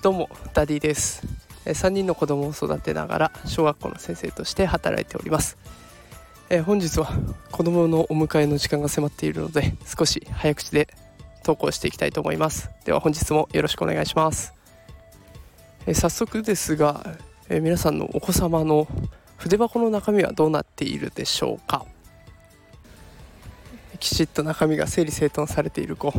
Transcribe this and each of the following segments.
どうもダディです。3人の子供を育てながら小学校の先生として働いております。本日は子供のお迎えの時間が迫っているので少し早口で投稿していきたいと思います。では本日もよろしくお願いします。早速ですが皆さんのお子様の筆箱の中身はどうなっているでしょうか？きちっと中身が整理整頓されている子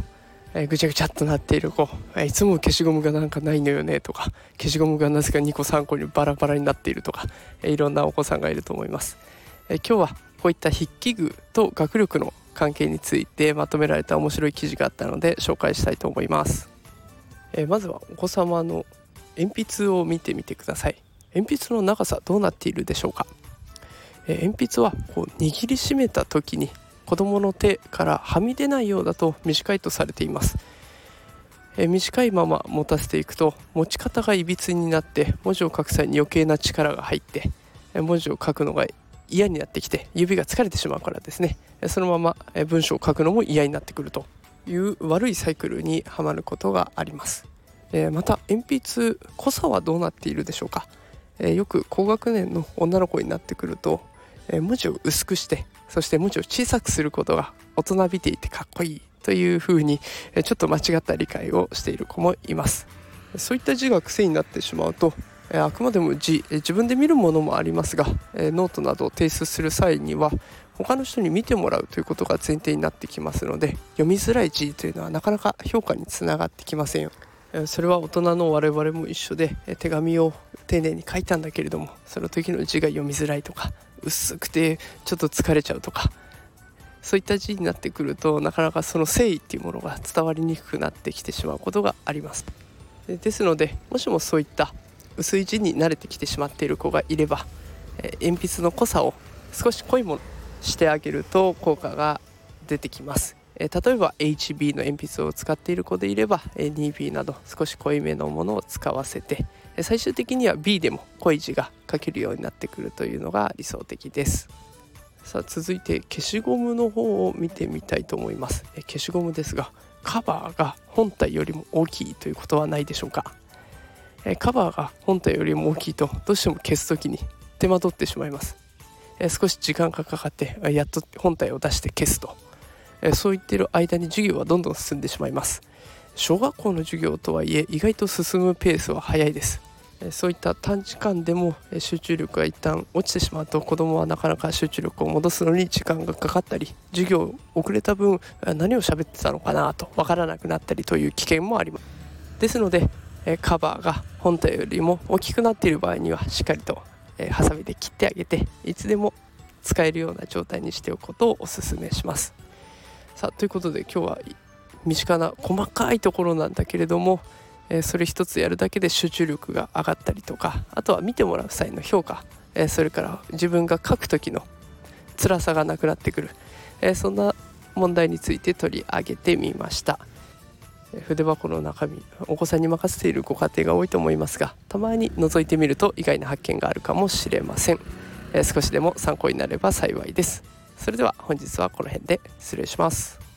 えー、ぐちゃぐちゃっとなっている子、えー、いつも消しゴムがなんかないのよねとか消しゴムがなぜか2個3個にバラバラになっているとか、え、いろんなお子さんがいると思います、え今日はこういった筆記具と学力の関係についてまとめられた面白い記事があったので紹介したいと思います、えまずはお子様の鉛筆を見てみてください。鉛筆の長さどうなっているでしょうか、え鉛筆はこう握りしめた時に子どもの手からはみ出ないようだと短いとされています、え短いまま持たせていくと持ち方がいびつになって文字を書く際に余計な力が入って文字を書くのが嫌になってきて指が疲れてしまうからですね。そのまま文章を書くのも嫌になってくるという悪いサイクルにはまることがあります。また鉛筆濃さはどうなっているでしょうか。よく高学年の女の子になってくると文字を薄くしてそして文字を小さくすることが大人びていてかっこいいというふうにちょっと間違った理解をしている子もいます。そういった字が癖になってしまうとあくまでも字自分で見るものもありますがノートなどを提出する際には他の人に見てもらうということが前提になってきますので読みづらい字というのはなかなか評価につながってきませんよ。それは大人の我々も一緒で手紙を丁寧に書いたんだけれどもその時の字が読みづらいとか薄くてちょっと疲れちゃうとかそういった字になってくるとなかなかその誠意っていうものが伝わりにくくなってきてしまうことがあります。ですのでもしもそういった薄い字に慣れてきてしまっている子がいればえ鉛筆の濃さを少し濃いものしてあげると効果が出てきます。え例えば HB の鉛筆を使っている子でいればえ 2B など少し濃いめのものを使わせてえ最終的には B でも濃い字が書けるようになってくるというのが理想的です。さあ続いて消しゴムの方を見てみたいと思います。え消しゴムですがカバーが本体よりも大きいということはないでしょうか？えカバーが本体よりも大きいとどうしても消す時に手間取ってしまいます。少し時間がかかってやっと本体を出して消すと。えそう言ってる間に授業はどんどん進んでしまいます。小学校の授業とはいえ意外と進むペースは速いです。そういった短時間でも集中力が一旦落ちてしまうと子どもはなかなか集中力を戻すのに時間がかかったり授業遅れた分何を喋ってたのかなと分からなくなったりという危険もあります。ですのでカバーが本体よりも大きくなっている場合にはしっかりとハサミで切ってあげていつでも使えるような状態にしておくことをおすすめします。さあということで今日は身近な細かいところなんだけれどもえそれ一つやるだけで集中力が上がったりとかあとは見てもらう際の評価、えそれから自分が書く時の辛さがなくなってくる、えそんな問題について取り上げてみました。筆箱の中身お子さんに任せているご家庭が多いと思いますがたまに覗いてみると意外な発見があるかもしれません、え少しでも参考になれば幸いです。それでは本日はこの辺で失礼します。